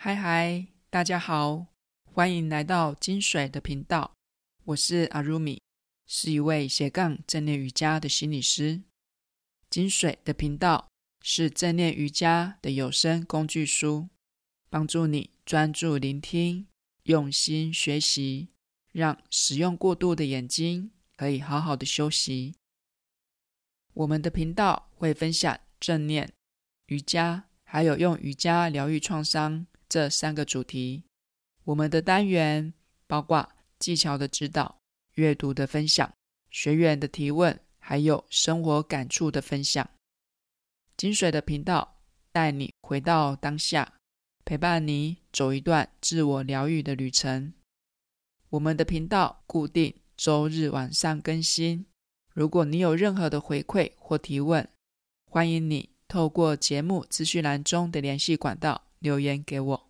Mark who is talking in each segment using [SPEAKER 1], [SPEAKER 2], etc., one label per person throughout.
[SPEAKER 1] 嗨嗨，大家好，欢迎来到金水的频道。我是阿如米，是一位斜杠正念瑜伽的心理师。金水的频道是正念瑜伽的有声工具书，帮助你专注聆听、用心学习，让使用过度的眼睛可以好好的休息。我们的频道会分享正念、瑜伽，还有用瑜伽疗愈创伤。这三个主题，我们的单元包括技巧的指导、阅读的分享、学员的提问，还有生活感触的分享。金水的频道带你回到当下，陪伴你走一段自我疗愈的旅程。我们的频道固定周日晚上更新。如果你有任何的回馈或提问，欢迎你透过节目资讯栏中的联系管道。留言给我。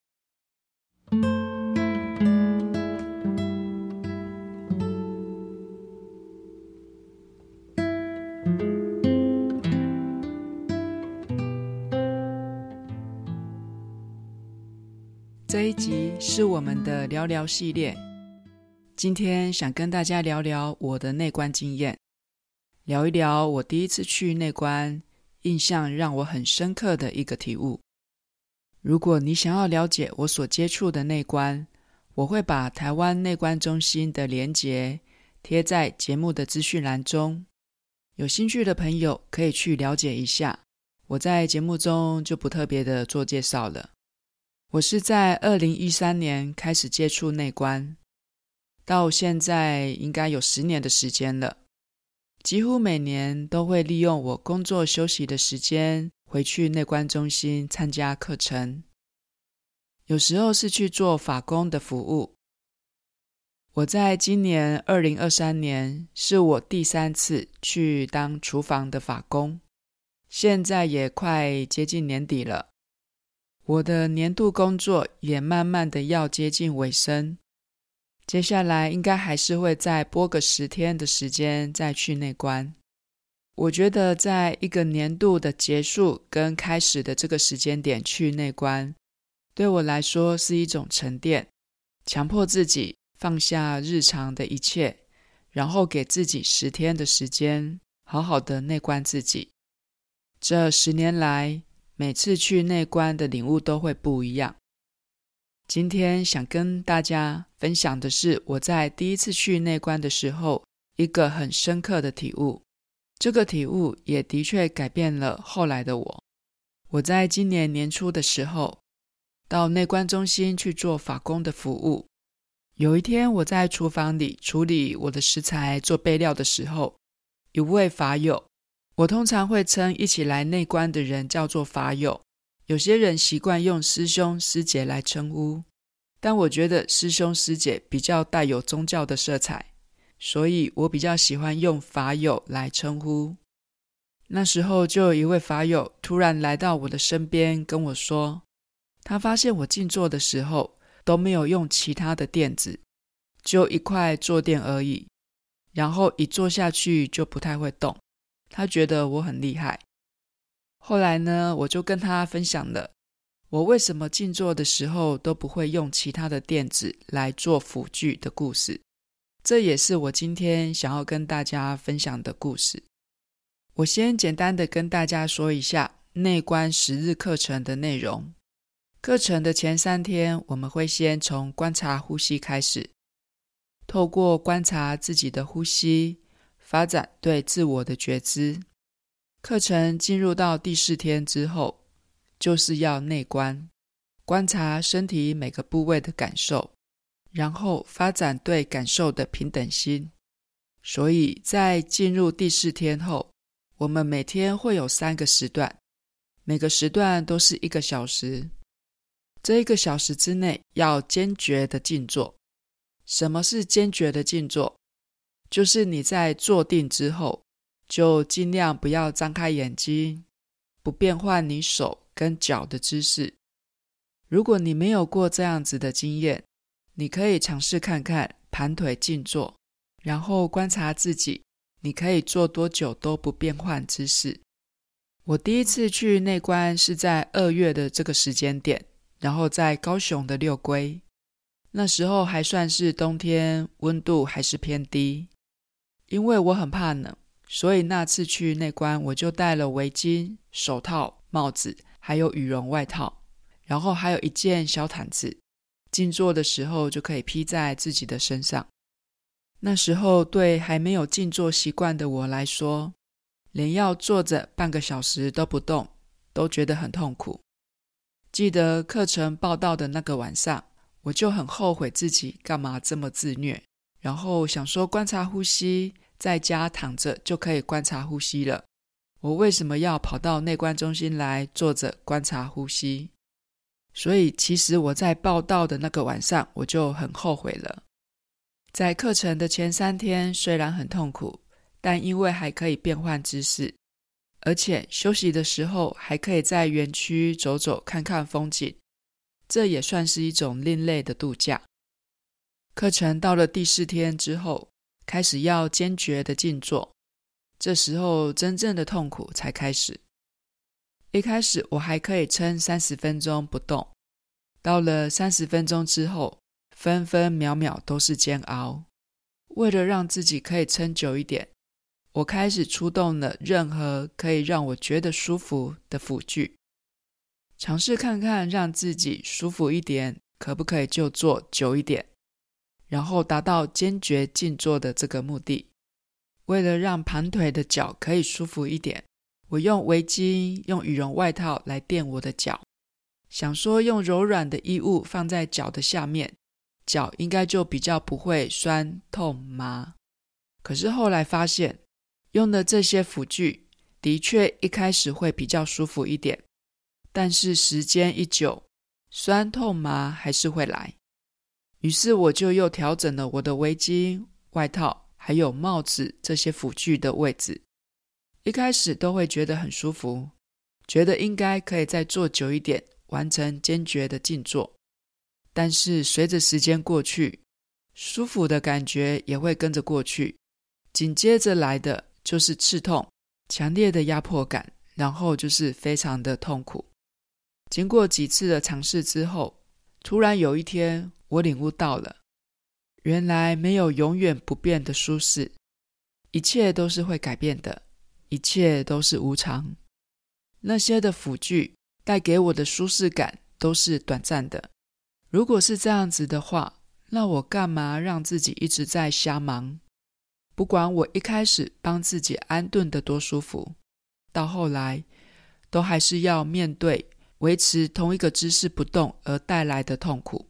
[SPEAKER 1] 这一集是我们的聊聊系列，今天想跟大家聊聊我的内观经验，聊一聊我第一次去内观，印象让我很深刻的一个体悟。如果你想要了解我所接触的内观，我会把台湾内观中心的连结贴在节目的资讯栏中，有兴趣的朋友可以去了解一下。我在节目中就不特别的做介绍了。我是在二零一三年开始接触内观，到现在应该有十年的时间了，几乎每年都会利用我工作休息的时间。回去内观中心参加课程，有时候是去做法工的服务。我在今年二零二三年是我第三次去当厨房的法工，现在也快接近年底了，我的年度工作也慢慢的要接近尾声，接下来应该还是会再拨个十天的时间再去内观。我觉得，在一个年度的结束跟开始的这个时间点去内观，对我来说是一种沉淀，强迫自己放下日常的一切，然后给自己十天的时间，好好的内观自己。这十年来，每次去内观的领悟都会不一样。今天想跟大家分享的是，我在第一次去内观的时候，一个很深刻的体悟。这个体悟也的确改变了后来的我。我在今年年初的时候，到内观中心去做法工的服务。有一天，我在厨房里处理我的食材做备料的时候，一位法友，我通常会称一起来内观的人叫做法友，有些人习惯用师兄师姐来称呼，但我觉得师兄师姐比较带有宗教的色彩。所以我比较喜欢用法友来称呼。那时候就有一位法友突然来到我的身边跟我说，他发现我静坐的时候都没有用其他的垫子，就一块坐垫而已，然后一坐下去就不太会动。他觉得我很厉害。后来呢，我就跟他分享了我为什么静坐的时候都不会用其他的垫子来做辅具的故事。这也是我今天想要跟大家分享的故事。我先简单的跟大家说一下内观十日课程的内容。课程的前三天，我们会先从观察呼吸开始，透过观察自己的呼吸，发展对自我的觉知。课程进入到第四天之后，就是要内观，观察身体每个部位的感受。然后发展对感受的平等心，所以在进入第四天后，我们每天会有三个时段，每个时段都是一个小时。这一个小时之内要坚决的静坐。什么是坚决的静坐？就是你在坐定之后，就尽量不要张开眼睛，不变换你手跟脚的姿势。如果你没有过这样子的经验，你可以尝试看看盘腿静坐，然后观察自己，你可以坐多久都不变换姿势。我第一次去内观是在二月的这个时间点，然后在高雄的六龟。那时候还算是冬天，温度还是偏低。因为我很怕冷，所以那次去内观，我就带了围巾、手套、帽子，还有羽绒外套，然后还有一件小毯子，静坐的时候就可以披在自己的身上。那时候对还没有静坐习惯的我来说，连要坐着半个小时都不动，都觉得很痛苦。记得课程报道的那个晚上，我就很后悔自己干嘛这么自虐，然后想说观察呼吸，在家躺着就可以观察呼吸了。我为什么要跑到内观中心来坐着观察呼吸？所以其实我在报到的那个晚上，我就很后悔了。在课程的前三天，虽然很痛苦，但因为还可以变换姿势，而且休息的时候还可以在园区走走看看风景，这也算是一种另类的度假。课程到了第四天之后，开始要坚决的静坐，这时候真正的痛苦才开始。一开始我还可以撑三十分钟不动，到了三十分钟之后，分分秒秒都是煎熬。为了让自己可以撑久一点，我开始出动了任何可以让我觉得舒服的辅具，尝试看看让自己舒服一点，可不可以就坐久一点，然后达到坚决静坐的这个目的。为了让盘腿的脚可以舒服一点，我用围巾、用羽绒外套来垫我的脚，想说用柔软的衣物放在脚的下面。脚应该就比较不会酸痛麻，可是后来发现用的这些辅具的确一开始会比较舒服一点，但是时间一久，酸痛麻还是会来。于是我就又调整了我的围巾、外套还有帽子这些辅具的位置。一开始都会觉得很舒服，觉得应该可以再坐久一点，完成坚决的静坐。但是随着时间过去，舒服的感觉也会跟着过去，紧接着来的就是刺痛、强烈的压迫感，然后就是非常的痛苦。经过几次的尝试之后，突然有一天，我领悟到了，原来没有永远不变的舒适，一切都是会改变的，一切都是无常。那些的辅具带给我的舒适感都是短暂的。如果是这样子的话，那我干嘛让自己一直在瞎忙？不管我一开始帮自己安顿得多舒服，到后来都还是要面对维持同一个姿势不动而带来的痛苦。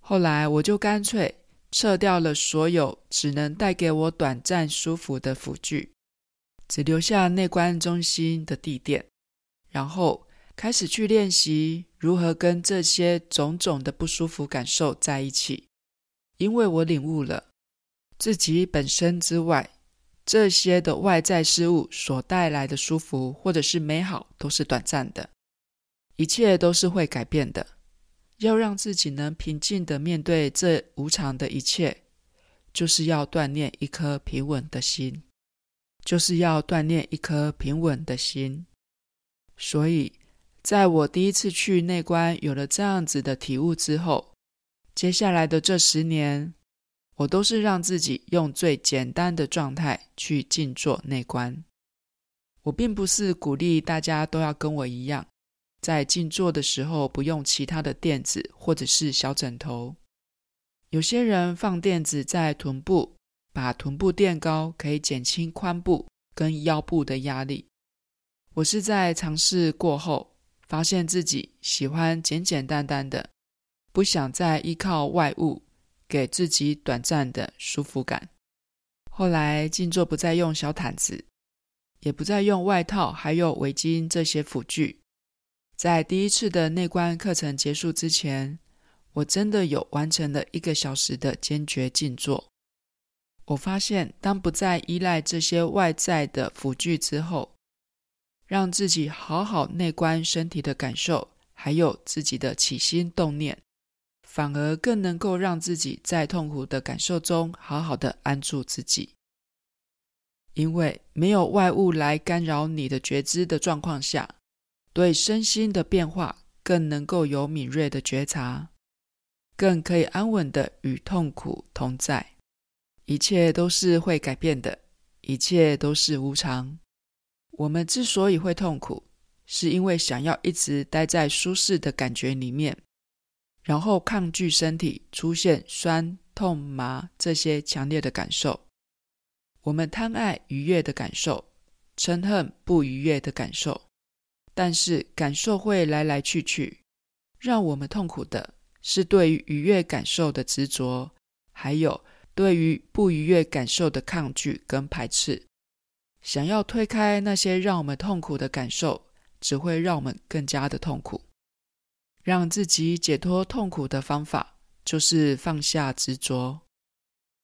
[SPEAKER 1] 后来我就干脆撤掉了所有只能带给我短暂舒服的辅具，只留下内观中心的地垫，然后。开始去练习如何跟这些种种的不舒服感受在一起，因为我领悟了自己本身之外，这些的外在事物所带来的舒服或者是美好都是短暂的，一切都是会改变的。要让自己能平静的面对这无常的一切，就是要锻炼一颗平稳的心，就是要锻炼一颗平稳的心，所以。在我第一次去内观有了这样子的体悟之后，接下来的这十年，我都是让自己用最简单的状态去静坐内观。我并不是鼓励大家都要跟我一样，在静坐的时候不用其他的垫子或者是小枕头。有些人放垫子在臀部，把臀部垫高，可以减轻髋部跟腰部的压力。我是在尝试过后。发现自己喜欢简简单单的，不想再依靠外物给自己短暂的舒服感。后来静坐不再用小毯子，也不再用外套，还有围巾这些辅具。在第一次的内观课程结束之前，我真的有完成了一个小时的坚决静坐。我发现，当不再依赖这些外在的辅具之后，让自己好好内观身体的感受，还有自己的起心动念，反而更能够让自己在痛苦的感受中好好的安住自己。因为没有外物来干扰你的觉知的状况下，对身心的变化更能够有敏锐的觉察，更可以安稳的与痛苦同在。一切都是会改变的，一切都是无常。我们之所以会痛苦，是因为想要一直待在舒适的感觉里面，然后抗拒身体出现酸、痛、麻这些强烈的感受。我们贪爱愉悦的感受，嗔恨不愉悦的感受。但是感受会来来去去，让我们痛苦的是对于愉悦感受的执着，还有对于不愉悦感受的抗拒跟排斥。想要推开那些让我们痛苦的感受。只会让我们更加的痛苦。让自己解脱痛苦的方法，就是放下执着，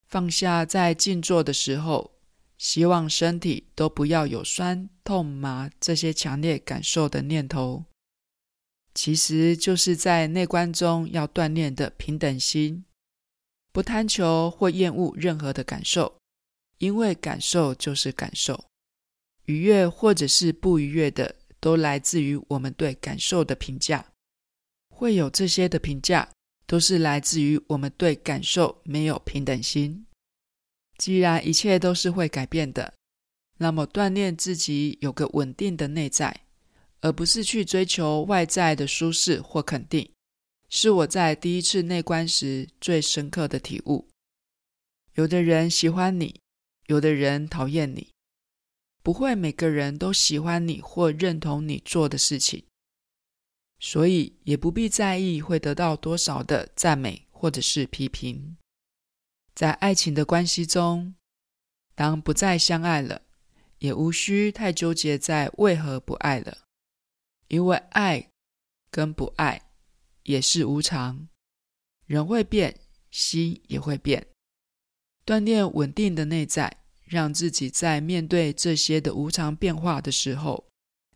[SPEAKER 1] 放下在静坐的时候，希望身体都不要有酸、痛、麻这些强烈感受的念头。其实就是在内观中要锻炼的平等心，不贪求或厌恶任何的感受，因为感受就是感受，愉悦或者是不愉悦的。都来自于我们对感受的评价，会有这些的评价，都是来自于我们对感受没有平等心。既然一切都是会改变的，那么锻炼自己有个稳定的内在，而不是去追求外在的舒适或肯定，是我在第一次内观时最深刻的体悟。有的人喜欢你，有的人讨厌你。不会每个人都喜欢你或认同你做的事情，所以也不必在意会得到多少的赞美或者是批评。在爱情的关系中，当不再相爱了，也无需太纠结在为何不爱了，因为爱跟不爱也是无常，人会变，心也会变，锻炼稳定的内在。让自己在面对这些的无常变化的时候，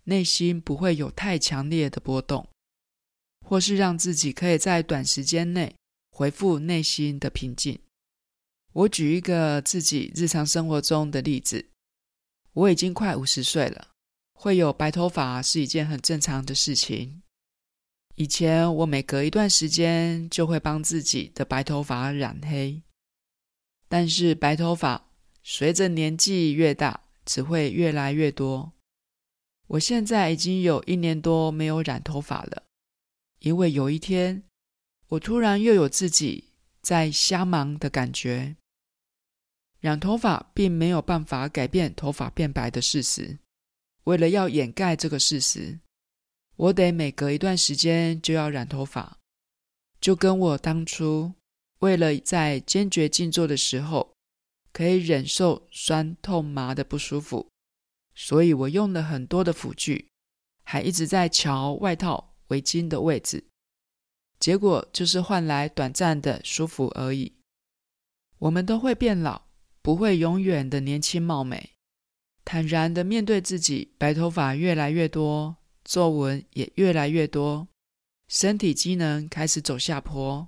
[SPEAKER 1] 内心不会有太强烈的波动，或是让自己可以在短时间内恢复内心的平静。我举一个自己日常生活中的例子，我已经快五十岁了，会有白头发是一件很正常的事情。以前我每隔一段时间就会帮自己的白头发染黑，但是白头发。随着年纪越大，只会越来越多。我现在已经有一年多没有染头发了，因为有一天，我突然又有自己在瞎忙的感觉。染头发并没有办法改变头发变白的事实。为了要掩盖这个事实，我得每隔一段时间就要染头发，就跟我当初为了在坚决静坐的时候。可以忍受酸痛麻的不舒服，所以我用了很多的辅具，还一直在乔外套围巾的位置，结果就是换来短暂的舒服而已。我们都会变老，不会永远的年轻貌美。坦然的面对自己，白头发越来越多，皱纹也越来越多，身体机能开始走下坡。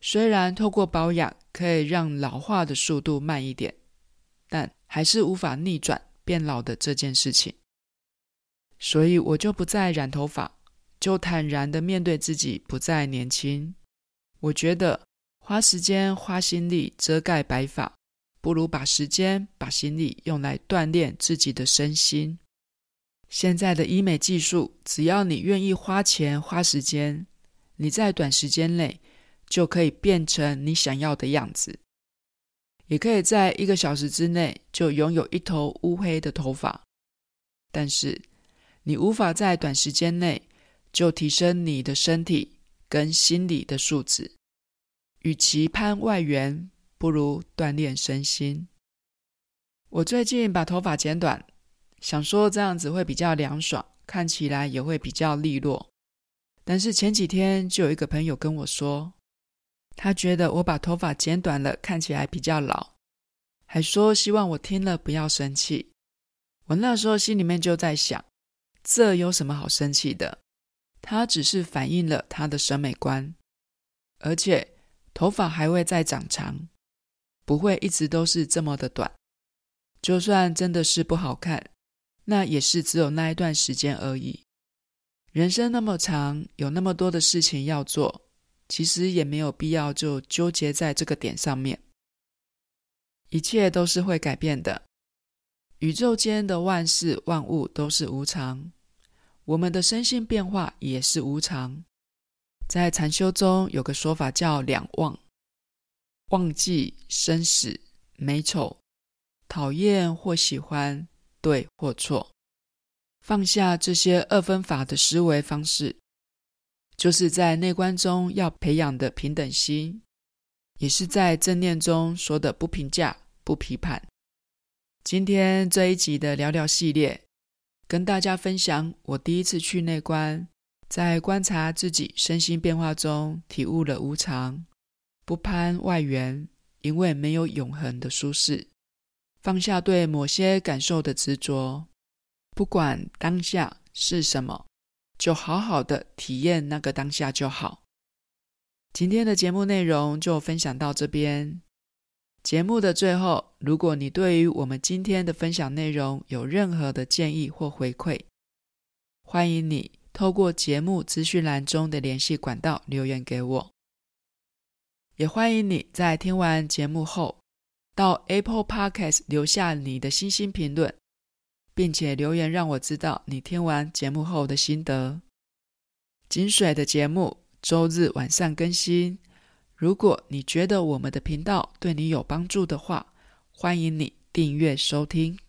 [SPEAKER 1] 虽然透过保养可以让老化的速度慢一点，但还是无法逆转变老的这件事情。所以我就不再染头发，就坦然的面对自己不再年轻。我觉得花时间花心力遮盖白发，不如把时间把心力用来锻炼自己的身心。现在的医美技术，只要你愿意花钱花时间，你在短时间内。就可以变成你想要的样子，也可以在一个小时之内就拥有一头乌黑的头发。但是，你无法在短时间内就提升你的身体跟心理的素质。与其攀外援，不如锻炼身心。我最近把头发剪短，想说这样子会比较凉爽，看起来也会比较利落。但是前几天就有一个朋友跟我说，他觉得我把头发剪短了，看起来比较老，还说希望我听了不要生气。我那时候心里面就在想，这有什么好生气的？他只是反映了他的审美观，而且头发还会再长长，不会一直都是这么的短。就算真的是不好看，那也是只有那一段时间而已。人生那么长，有那么多的事情要做，其实也没有必要就纠结在这个点上面。一切都是会改变的，宇宙间的万事万物都是无常，我们的身心变化也是无常。在禅修中有个说法叫两忘，忘记生死美丑，讨厌或喜欢，对或错。放下这些二分法的思维方式，就是在内观中要培养的平等心，也是在正念中说的不评价、不批判。今天这一集的聊聊系列，跟大家分享我第一次去内观，在观察自己身心变化中，体悟了无常，不攀外缘，因为没有永恒的舒适，放下对某些感受的执着。不管当下是什么，就好好的体验那个当下就好。今天的节目内容就分享到这边。节目的最后，如果你对于我们今天的分享内容有任何的建议或回馈，欢迎你透过节目资讯栏中的联系管道留言给我。也欢迎你在听完节目后，到 Apple Podcast 留下你的星星评论。并且留言让我知道你听完节目后的心得。井水的节目周日晚上更新。如果你觉得我们的频道对你有帮助的话，欢迎你订阅收听。